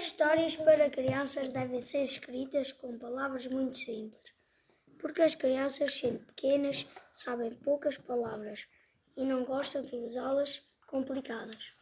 As Histórias para crianças devem ser escritas com palavras muito simples, porque as crianças, sendo pequenas, sabem poucas palavras e não gostam de usá-las complicadas.